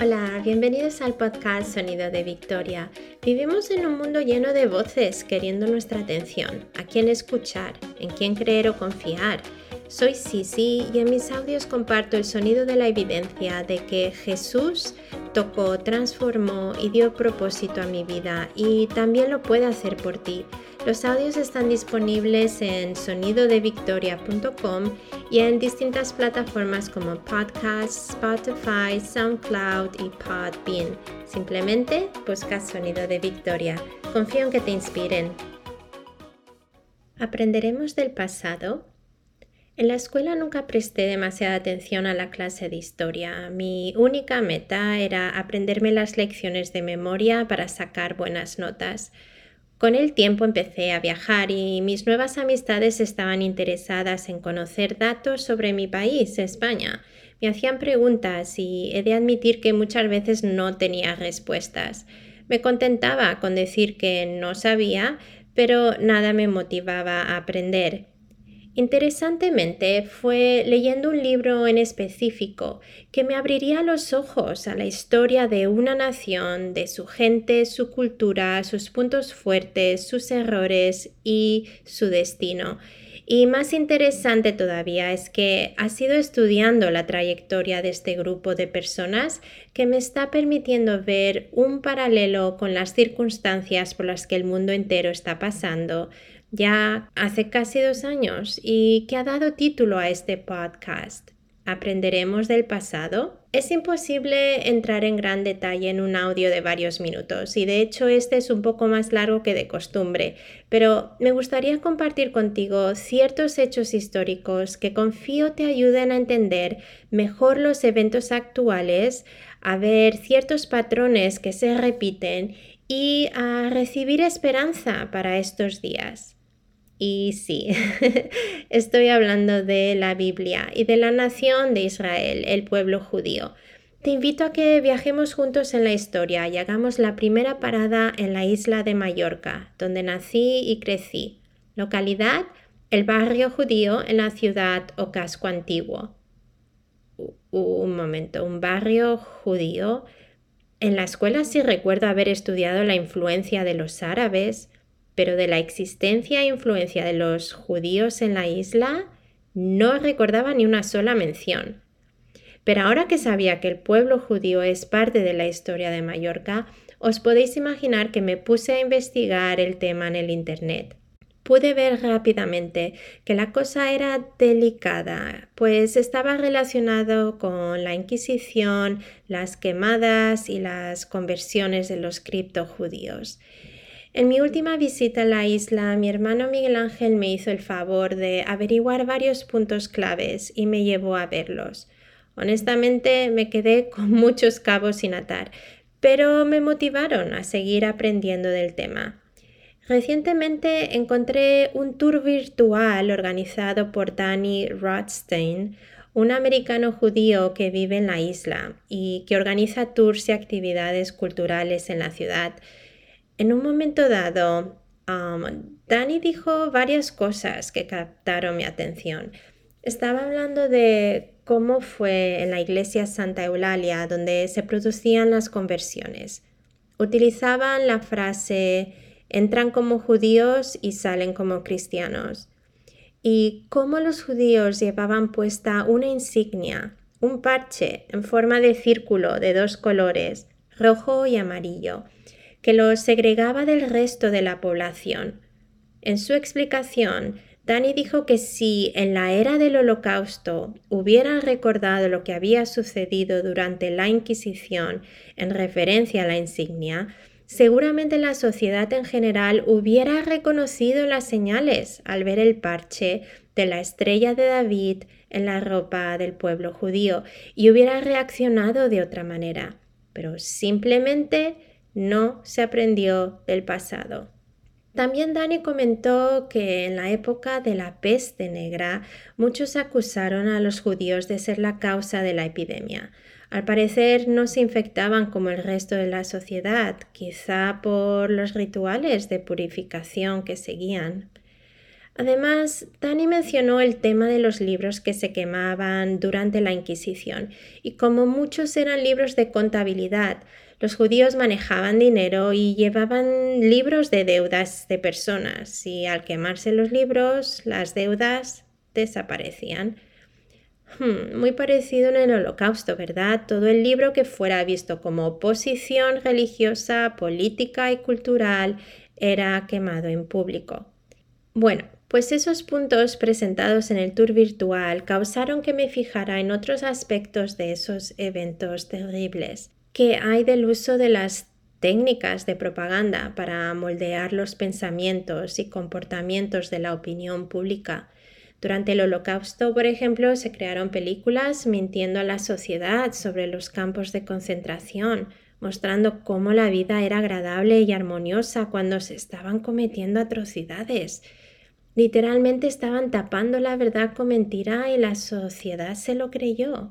Hola, bienvenidos al podcast Sonido de Victoria. Vivimos en un mundo lleno de voces queriendo nuestra atención, a quién escuchar, en quién creer o confiar. Soy Sisi y en mis audios comparto el sonido de la evidencia de que Jesús tocó, transformó y dio propósito a mi vida y también lo puede hacer por ti. Los audios están disponibles en sonidodevictoria.com y en distintas plataformas como Podcast, Spotify, SoundCloud y Podbean. Simplemente busca Sonido de Victoria. Confío en que te inspiren. ¿Aprenderemos del pasado? En la escuela nunca presté demasiada atención a la clase de historia. Mi única meta era aprenderme las lecciones de memoria para sacar buenas notas. Con el tiempo empecé a viajar y mis nuevas amistades estaban interesadas en conocer datos sobre mi país, España. Me hacían preguntas y he de admitir que muchas veces no tenía respuestas. Me contentaba con decir que no sabía, pero nada me motivaba a aprender. Interesantemente, fue leyendo un libro en específico que me abriría los ojos a la historia de una nación, de su gente, su cultura, sus puntos fuertes, sus errores y su destino. Y más interesante todavía es que ha sido estudiando la trayectoria de este grupo de personas que me está permitiendo ver un paralelo con las circunstancias por las que el mundo entero está pasando, ya hace casi dos años y que ha dado título a este podcast. ¿Aprenderemos del pasado? Es imposible entrar en gran detalle en un audio de varios minutos y de hecho este es un poco más largo que de costumbre, pero me gustaría compartir contigo ciertos hechos históricos que confío te ayuden a entender mejor los eventos actuales, a ver ciertos patrones que se repiten y a recibir esperanza para estos días. Y sí, estoy hablando de la Biblia y de la nación de Israel, el pueblo judío. Te invito a que viajemos juntos en la historia y hagamos la primera parada en la isla de Mallorca, donde nací y crecí. Localidad, el barrio judío en la ciudad o casco antiguo. Un momento, un barrio judío. En la escuela sí recuerdo haber estudiado la influencia de los árabes, pero de la existencia e influencia de los judíos en la isla no recordaba ni una sola mención. Pero ahora que sabía que el pueblo judío es parte de la historia de Mallorca, os podéis imaginar que me puse a investigar el tema en el Internet. Pude ver rápidamente que la cosa era delicada, pues estaba relacionado con la Inquisición, las quemadas y las conversiones de los criptojudíos. En mi última visita a la isla, mi hermano Miguel Ángel me hizo el favor de averiguar varios puntos claves y me llevó a verlos. Honestamente me quedé con muchos cabos sin atar, pero me motivaron a seguir aprendiendo del tema. Recientemente encontré un tour virtual organizado por Danny Rothstein, un americano judío que vive en la isla y que organiza tours y actividades culturales en la ciudad en un momento dado, Dani dijo varias cosas que captaron mi atención. Estaba hablando de cómo fue en la iglesia Santa Eulalia donde se producían las conversiones. Utilizaban la frase entran como judíos y salen como cristianos. Y cómo los judíos llevaban puesta una insignia, un parche en forma de círculo de dos colores, rojo y amarillo, que los segregaba del resto de la población. En su explicación, Dani dijo que si en la era del Holocausto hubieran recordado lo que había sucedido durante la Inquisición en referencia a la insignia, seguramente la sociedad en general hubiera reconocido las señales al ver el parche de la estrella de David en la ropa del pueblo judío y hubiera reaccionado de otra manera. Pero simplemente no se aprendió del pasado. También Dani comentó que en la época de la peste negra muchos acusaron a los judíos de ser la causa de la epidemia. Al parecer no se infectaban como el resto de la sociedad, quizá por los rituales de purificación que seguían. Además, Dani mencionó el tema de los libros que se quemaban durante la Inquisición, y como muchos eran libros de contabilidad, los judíos manejaban dinero y llevaban libros de deudas de personas, y al quemarse los libros, las deudas desaparecían. Hmm, muy parecido en el holocausto, ¿verdad? Todo el libro que fuera visto como oposición religiosa, política y cultural era quemado en público. Bueno, pues esos puntos presentados en el tour virtual causaron que me fijara en otros aspectos de esos eventos terribles, que hay del uso de las técnicas de propaganda para moldear los pensamientos y comportamientos de la opinión pública. Durante el Holocausto, por ejemplo, se crearon películas mintiendo a la sociedad sobre los campos de concentración, mostrando cómo la vida era agradable y armoniosa cuando se estaban cometiendo atrocidades. Literalmente estaban tapando la verdad con mentira y la sociedad se lo creyó.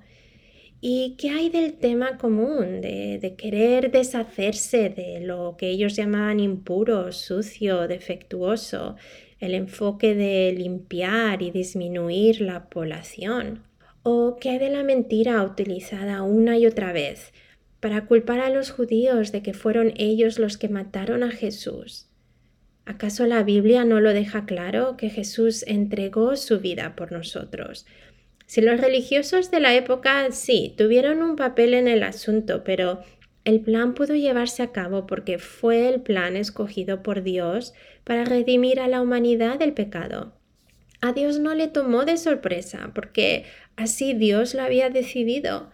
¿Y qué hay del tema común de, querer deshacerse de lo que ellos llamaban impuro, sucio, defectuoso, el enfoque de limpiar y disminuir la población? ¿O qué hay de la mentira utilizada una y otra vez para culpar a los judíos de que fueron ellos los que mataron a Jesús? ¿Acaso la Biblia no lo deja claro que Jesús entregó su vida por nosotros? Si los religiosos de la época sí tuvieron un papel en el asunto, pero el plan pudo llevarse a cabo porque fue el plan escogido por Dios para redimir a la humanidad del pecado. A Dios no le tomó de sorpresa porque así Dios lo había decidido.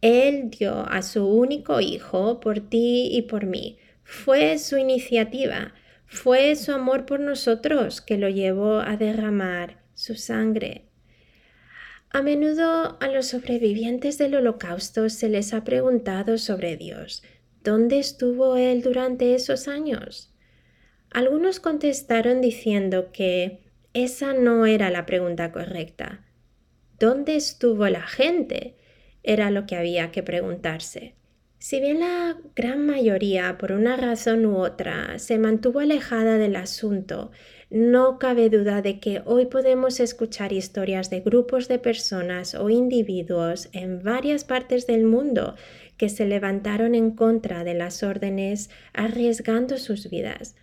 Él dio a su único hijo por ti y por mí. Fue su iniciativa. Fue su amor por nosotros que lo llevó a derramar su sangre. A menudo a los sobrevivientes del holocausto se les ha preguntado sobre Dios. ¿Dónde estuvo Él durante esos años? Algunos contestaron diciendo que esa no era la pregunta correcta. ¿Dónde estuvo la gente? Era lo que había que preguntarse. Si bien la gran mayoría, por una razón u otra, se mantuvo alejada del asunto, no cabe duda de que hoy podemos escuchar historias de grupos de personas o individuos en varias partes del mundo que se levantaron en contra de las órdenes arriesgando sus vidas.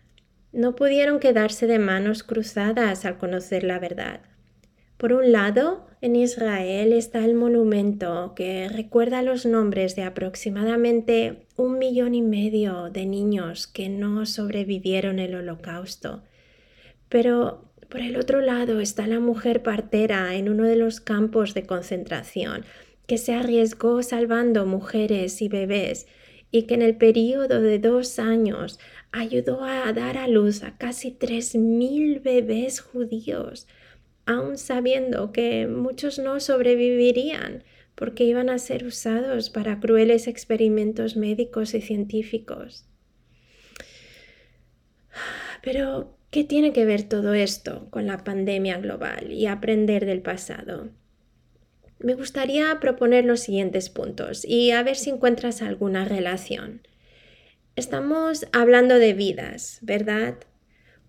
No pudieron quedarse de manos cruzadas al conocer la verdad. Por un lado, en Israel está el monumento que recuerda los nombres de aproximadamente un millón y medio de niños que no sobrevivieron el holocausto. Pero por el otro lado está la mujer partera en uno de los campos de concentración que se arriesgó salvando mujeres y bebés y que en el periodo de dos años ayudó a dar a luz a casi tres mil bebés judíos aun sabiendo que muchos no sobrevivirían porque iban a ser usados para crueles experimentos médicos y científicos. Pero, ¿qué tiene que ver todo esto con la pandemia global y aprender del pasado? Me gustaría proponer los siguientes puntos y a ver si encuentras alguna relación. Estamos hablando de vidas, ¿verdad?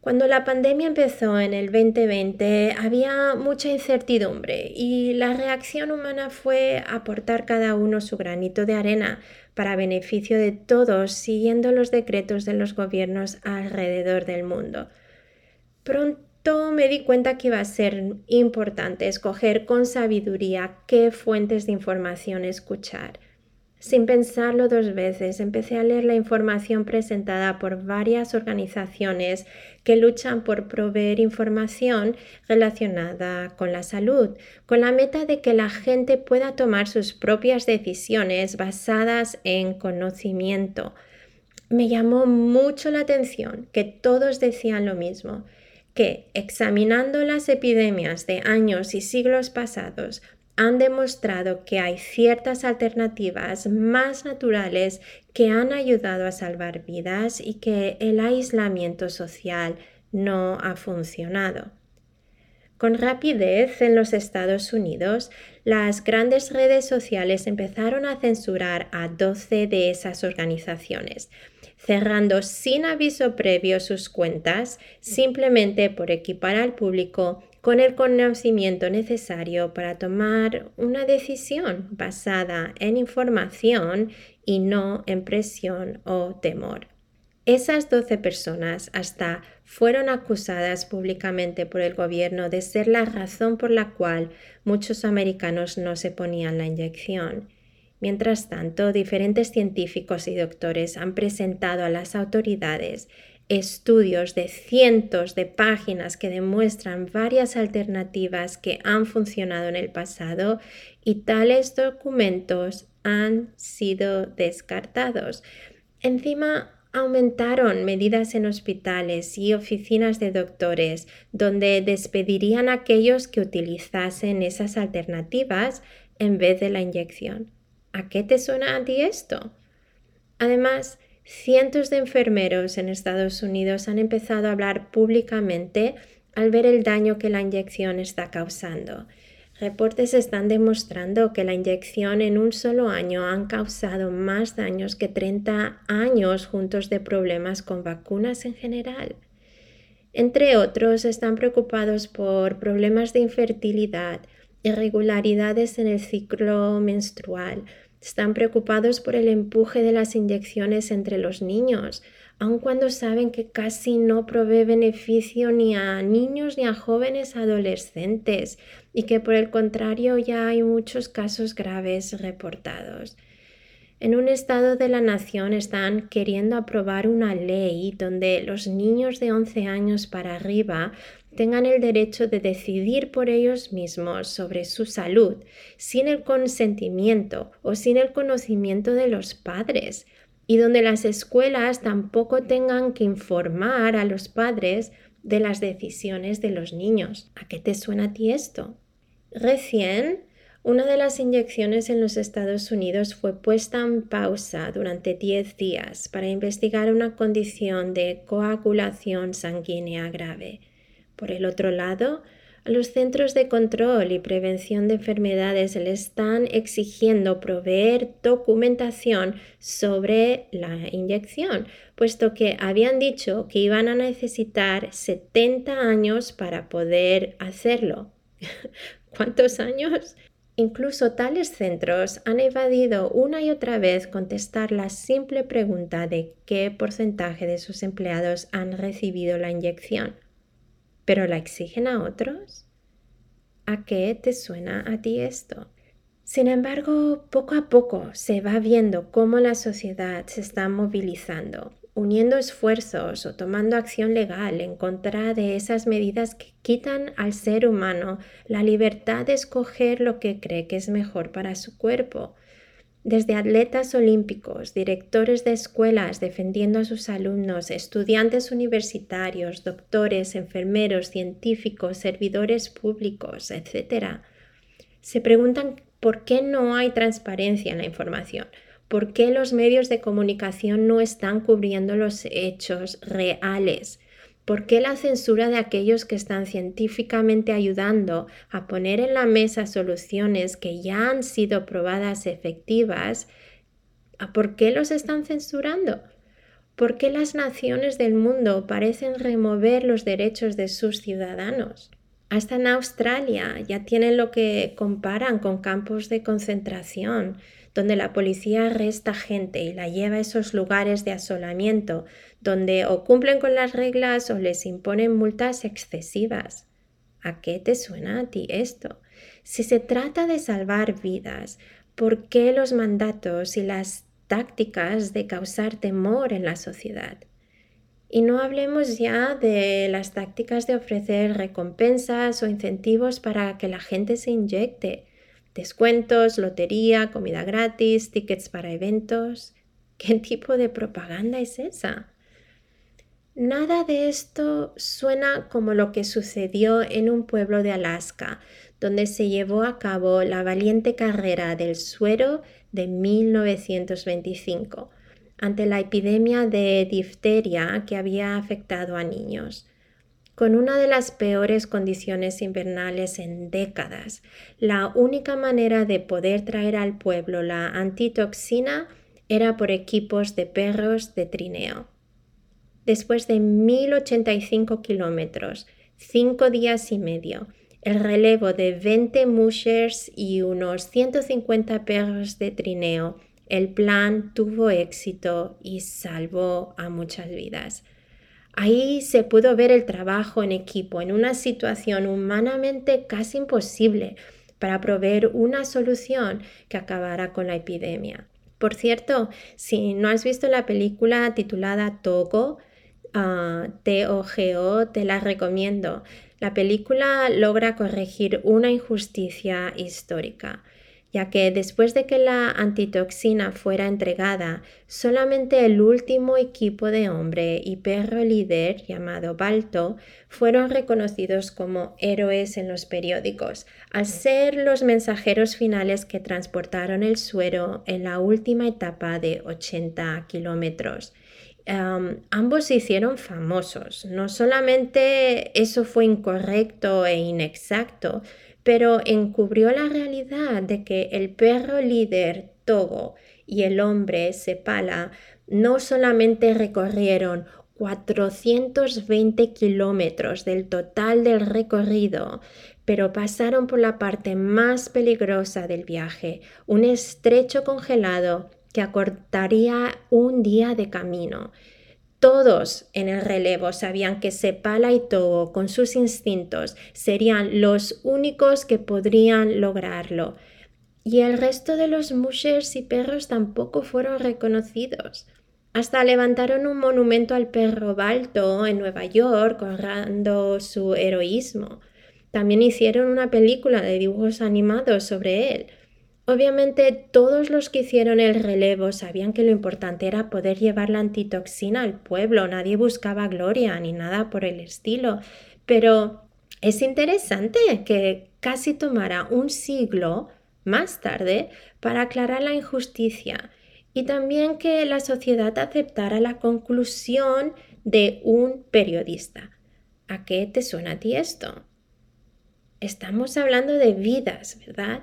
Cuando la pandemia empezó en el 2020 había mucha incertidumbre y la reacción humana fue aportar cada uno su granito de arena para beneficio de todos siguiendo los decretos de los gobiernos alrededor del mundo. Pronto me di cuenta que iba a ser importante escoger con sabiduría qué fuentes de información escuchar sin pensarlo dos veces, empecé a leer la información presentada por varias organizaciones que luchan por proveer información relacionada con la salud, con la meta de que la gente pueda tomar sus propias decisiones basadas en conocimiento. Me llamó mucho la atención que todos decían lo mismo, que examinando las epidemias de años y siglos pasados, han demostrado que hay ciertas alternativas más naturales que han ayudado a salvar vidas y que el aislamiento social no ha funcionado. Con rapidez en los Estados Unidos, las grandes redes sociales empezaron a censurar a 12 de esas organizaciones, cerrando sin aviso previo sus cuentas simplemente por equipar al público con el conocimiento necesario para tomar una decisión basada en información y no en presión o temor. Esas 12 personas hasta fueron acusadas públicamente por el gobierno de ser la razón por la cual muchos americanos no se ponían la inyección. Mientras tanto, diferentes científicos y doctores han presentado a las autoridades estudios de cientos de páginas que demuestran varias alternativas que han funcionado en el pasado y tales documentos han sido descartados. Encima, aumentaron medidas en hospitales y oficinas de doctores donde despedirían a aquellos que utilizasen esas alternativas en vez de la inyección. ¿A qué te suena a ti esto? Además, cientos de enfermeros en Estados Unidos han empezado a hablar públicamente al ver el daño que la inyección está causando Reportes están demostrando que la inyección en un solo año han causado más daños que 30 años juntos de problemas con vacunas en general. Entre otros, están preocupados por problemas de infertilidad, irregularidades en el ciclo menstrual, están preocupados por el empuje de las inyecciones entre los niños, aun cuando saben que casi no provee beneficio ni a niños ni a jóvenes adolescentes y que por el contrario ya hay muchos casos graves reportados. En un estado de la nación están queriendo aprobar una ley donde los niños de 11 años para arriba tengan el derecho de decidir por ellos mismos sobre su salud sin el consentimiento o sin el conocimiento de los padres y donde las escuelas tampoco tengan que informar a los padres de las decisiones de los niños. ¿A qué te suena a ti esto? Recién, una de las inyecciones en los Estados Unidos fue puesta en pausa durante 10 días para investigar una condición de coagulación sanguínea grave. Por el otro lado, a los centros de control y prevención de enfermedades le están exigiendo proveer documentación sobre la inyección, puesto que habían dicho que iban a necesitar 70 años para poder hacerlo. ¿Cuántos años? Incluso tales centros han evadido una y otra vez contestar la simple pregunta de qué porcentaje de sus empleados han recibido la inyección pero la exigen a otros? ¿A qué te suena a ti esto? Sin embargo, poco a poco se va viendo cómo la sociedad se está movilizando, uniendo esfuerzos o tomando acción legal en contra de esas medidas que quitan al ser humano la libertad de escoger lo que cree que es mejor para su cuerpo desde atletas olímpicos, directores de escuelas defendiendo a sus alumnos, estudiantes universitarios, doctores, enfermeros, científicos, servidores públicos, etc. Se preguntan por qué no hay transparencia en la información, por qué los medios de comunicación no están cubriendo los hechos reales ¿Por qué la censura de aquellos que están científicamente ayudando a poner en la mesa soluciones que ya han sido probadas efectivas? ¿Por qué los están censurando? ¿Por qué las naciones del mundo parecen remover los derechos de sus ciudadanos? Hasta en Australia ya tienen lo que comparan con campos de concentración, donde la policía arresta gente y la lleva a esos lugares de asolamiento, donde o cumplen con las reglas o les imponen multas excesivas. ¿A qué te suena a ti esto? Si se trata de salvar vidas, ¿por qué los mandatos y las tácticas de causar temor en la sociedad? Y no hablemos ya de las tácticas de ofrecer recompensas o incentivos para que la gente se inyecte descuentos, lotería, comida gratis, tickets para eventos. ¿Qué tipo de propaganda es esa? Nada de esto suena como lo que sucedió en un pueblo de Alaska, donde se llevó a cabo la valiente carrera del suero de 1925 ante la epidemia de difteria que había afectado a niños. Con una de las peores condiciones invernales en décadas. La única manera de poder traer al pueblo la antitoxina era por equipos de perros de trineo. Después de 1085 kilómetros, cinco días y medio, el relevo de 20 mushers y unos 150 perros de trineo, el plan tuvo éxito y salvó a muchas vidas. Ahí se pudo ver el trabajo en equipo en una situación humanamente casi imposible para proveer una solución que acabara con la epidemia. Por cierto, si no has visto la película titulada Togo, uh, T-O-G-O, te la recomiendo. La película logra corregir una injusticia histórica ya que después de que la antitoxina fuera entregada, solamente el último equipo de hombre y perro líder, llamado Balto, fueron reconocidos como héroes en los periódicos, al ser los mensajeros finales que transportaron el suero en la última etapa de 80 kilómetros. ambos se hicieron famosos. No solamente eso fue incorrecto e inexacto, pero encubrió la realidad de que el perro líder Togo y el hombre Sepala no solamente recorrieron 420 kilómetros del total del recorrido, pero pasaron por la parte más peligrosa del viaje, un estrecho congelado que acortaría un día de camino. Todos en el relevo sabían que Sepala y Togo, con sus instintos, serían los únicos que podrían lograrlo. Y el resto de los mushers y perros tampoco fueron reconocidos. Hasta levantaron un monumento al perro Balto en Nueva York, honrando su heroísmo. También hicieron una película de dibujos animados sobre él. Obviamente todos los que hicieron el relevo sabían que lo importante era poder llevar la antitoxina al pueblo, nadie buscaba gloria ni nada por el estilo, pero es interesante que casi tomara un siglo más tarde para aclarar la injusticia y también que la sociedad aceptara la conclusión de un periodista. ¿A qué te suena a ti esto? Estamos hablando de vidas, ¿verdad?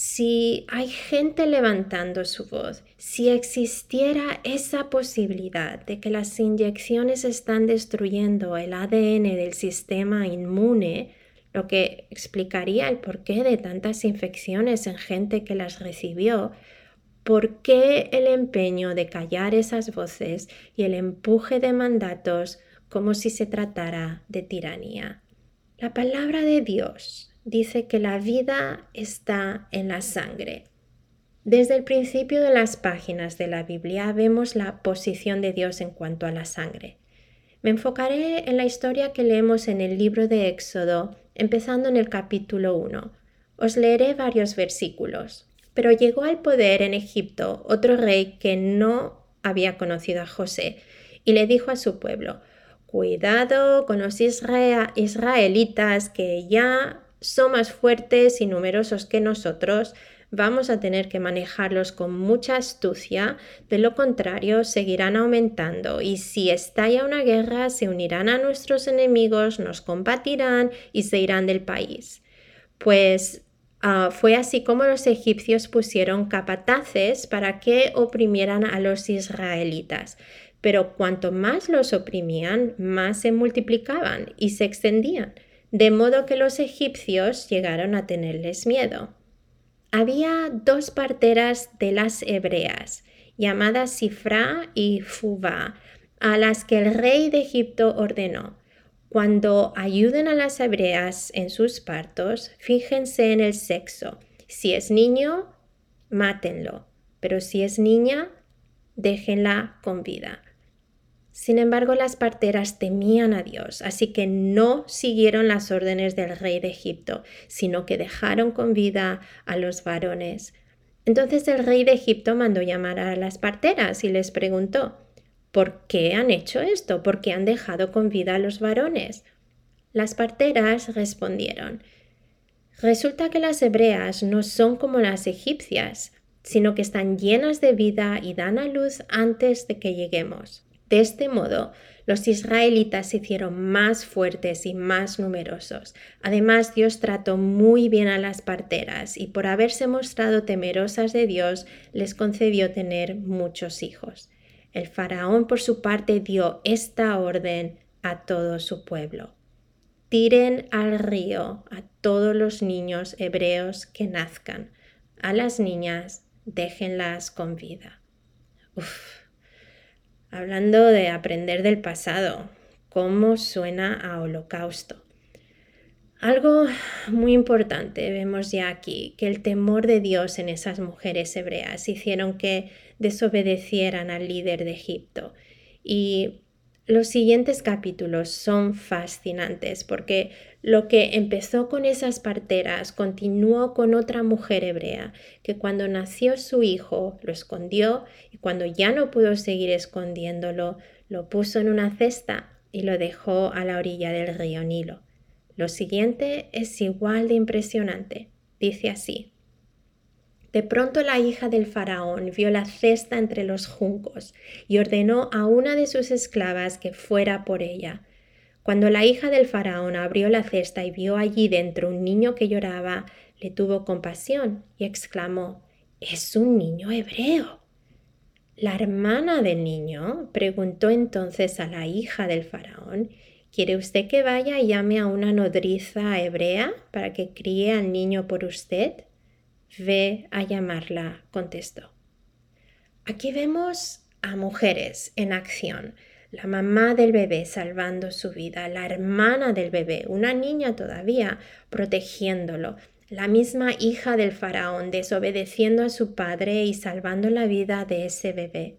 Si hay gente levantando su voz, si existiera esa posibilidad de que las inyecciones están destruyendo el ADN del sistema inmune, lo que explicaría el porqué de tantas infecciones en gente que las recibió, ¿por qué el empeño de callar esas voces y el empuje de mandatos como si se tratara de tiranía? La palabra de Dios dice que la vida está en la sangre. Desde el principio de las páginas de la Biblia vemos la posición de Dios en cuanto a la sangre. Me enfocaré en la historia que leemos en el libro de Éxodo, empezando en el capítulo 1. Os leeré varios versículos. Pero llegó al poder en Egipto otro rey que no había conocido a José, y le dijo a su pueblo, Cuidado con los israelitas que ya son más fuertes y numerosos que nosotros, vamos a tener que manejarlos con mucha astucia, de lo contrario seguirán aumentando y si estalla una guerra se unirán a nuestros enemigos, nos combatirán y se irán del país. Pues ah, fue así como los egipcios pusieron capataces para que oprimieran a los israelitas. Pero cuanto más los oprimían, más se multiplicaban y se extendían de modo que los egipcios llegaron a tenerles miedo. Había dos parteras de las hebreas, llamadas Sifra y Fuba, a las que el rey de Egipto ordenó, cuando ayuden a las hebreas en sus partos, fíjense en el sexo. Si es niño, mátenlo, pero si es niña, déjenla con vida. Sin embargo, las parteras temían a Dios, así que no siguieron las órdenes del rey de Egipto, sino que dejaron con vida a los varones. Entonces el rey de Egipto mandó llamar a las parteras y les preguntó, ¿por qué han hecho esto? ¿Por qué han dejado con vida a los varones? Las parteras respondieron, Resulta que las hebreas no son como las egipcias, sino que están llenas de vida y dan a luz antes de que lleguemos. De este modo, los israelitas se hicieron más fuertes y más numerosos. Además, Dios trató muy bien a las parteras y por haberse mostrado temerosas de Dios, les concedió tener muchos hijos. El faraón, por su parte, dio esta orden a todo su pueblo. Tiren al río a todos los niños hebreos que nazcan. A las niñas, déjenlas con vida. Uf. Hablando de aprender del pasado, ¿cómo suena a holocausto? Algo muy importante vemos ya aquí, que el temor de Dios en esas mujeres hebreas hicieron que desobedecieran al líder de Egipto. Y los siguientes capítulos son fascinantes porque lo que empezó con esas parteras continuó con otra mujer hebrea que cuando nació su hijo lo escondió y cuando ya no pudo seguir escondiéndolo lo puso en una cesta y lo dejó a la orilla del río Nilo. Lo siguiente es igual de impresionante. Dice así. De pronto la hija del faraón vio la cesta entre los juncos y ordenó a una de sus esclavas que fuera por ella. Cuando la hija del faraón abrió la cesta y vio allí dentro un niño que lloraba, le tuvo compasión y exclamó Es un niño hebreo. La hermana del niño preguntó entonces a la hija del faraón ¿Quiere usted que vaya y llame a una nodriza hebrea para que críe al niño por usted? Ve a llamarla, contestó. Aquí vemos a mujeres en acción. La mamá del bebé salvando su vida, la hermana del bebé, una niña todavía, protegiéndolo, la misma hija del faraón desobedeciendo a su padre y salvando la vida de ese bebé.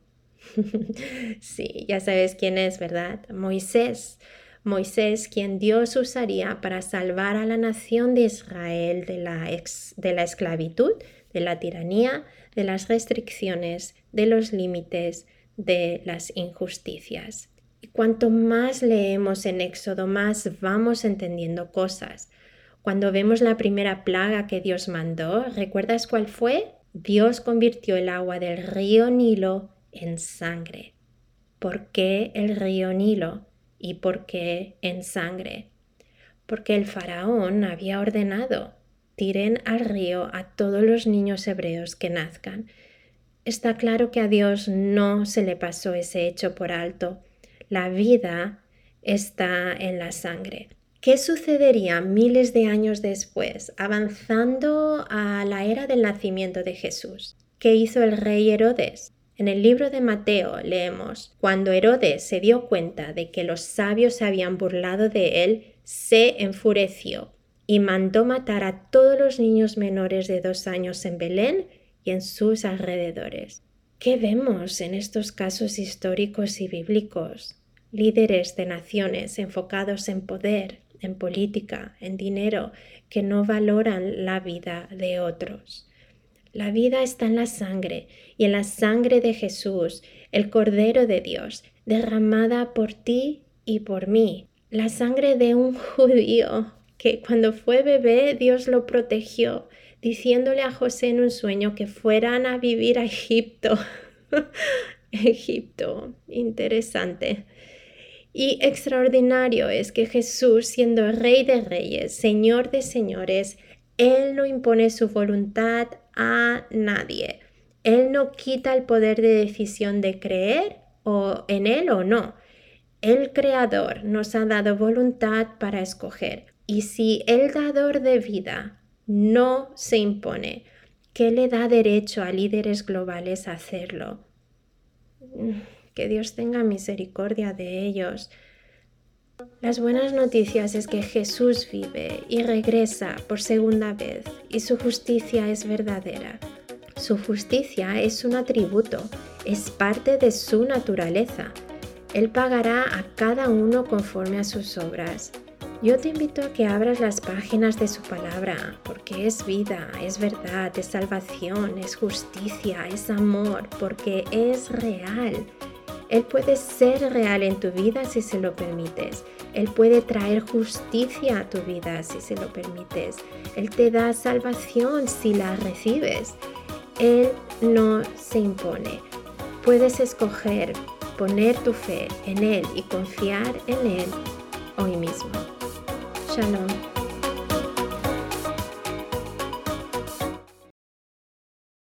sí, ya sabes quién es, ¿verdad? Moisés, Moisés, quien Dios usaría para salvar a la nación de Israel de la, esclavitud, de la tiranía, de las restricciones, de los límites, de las injusticias. Y cuanto más leemos en Éxodo, más vamos entendiendo cosas. Cuando vemos la primera plaga que Dios mandó, ¿recuerdas cuál fue? Dios convirtió el agua del río Nilo en sangre. ¿Por qué el río Nilo? ¿Y por qué en sangre? Porque el faraón había ordenado, tiren al río a todos los niños hebreos que nazcan. Está claro que a Dios no se le pasó ese hecho por alto. La vida está en la sangre. ¿Qué sucedería miles de años después, avanzando a la era del nacimiento de Jesús? ¿Qué hizo el rey Herodes? En el libro de Mateo leemos, cuando Herodes se dio cuenta de que los sabios se habían burlado de él, se enfureció y mandó matar a todos los niños menores de dos años en Belén y en sus alrededores. ¿Qué vemos en estos casos históricos y bíblicos? Líderes de naciones enfocados en poder, en política, en dinero, que no valoran la vida de otros. La vida está en la sangre y en la sangre de Jesús, el Cordero de Dios, derramada por ti y por mí. La sangre de un judío que cuando fue bebé Dios lo protegió, diciéndole a José en un sueño que fueran a vivir a Egipto. Egipto, interesante. Y extraordinario es que Jesús, siendo Rey de Reyes, Señor de Señores, Él no impone su voluntad a nadie. Él no quita el poder de decisión de creer o en Él o no. El Creador nos ha dado voluntad para escoger. Y si el dador de vida no se impone, ¿qué le da derecho a líderes globales a hacerlo? Que Dios tenga misericordia de ellos. Las buenas noticias es que Jesús vive y regresa por segunda vez y su justicia es verdadera. Su justicia es un atributo, es parte de su naturaleza. Él pagará a cada uno conforme a sus obras. Yo te invito a que abras las páginas de su palabra, porque es vida, es verdad, es salvación, es justicia, es amor, porque es real. Él puede ser real en tu vida si se lo permites. Él puede traer justicia a tu vida si se lo permites. Él te da salvación si la recibes. Él no se impone. Puedes escoger poner tu fe en Él y confiar en Él hoy mismo. Shalom.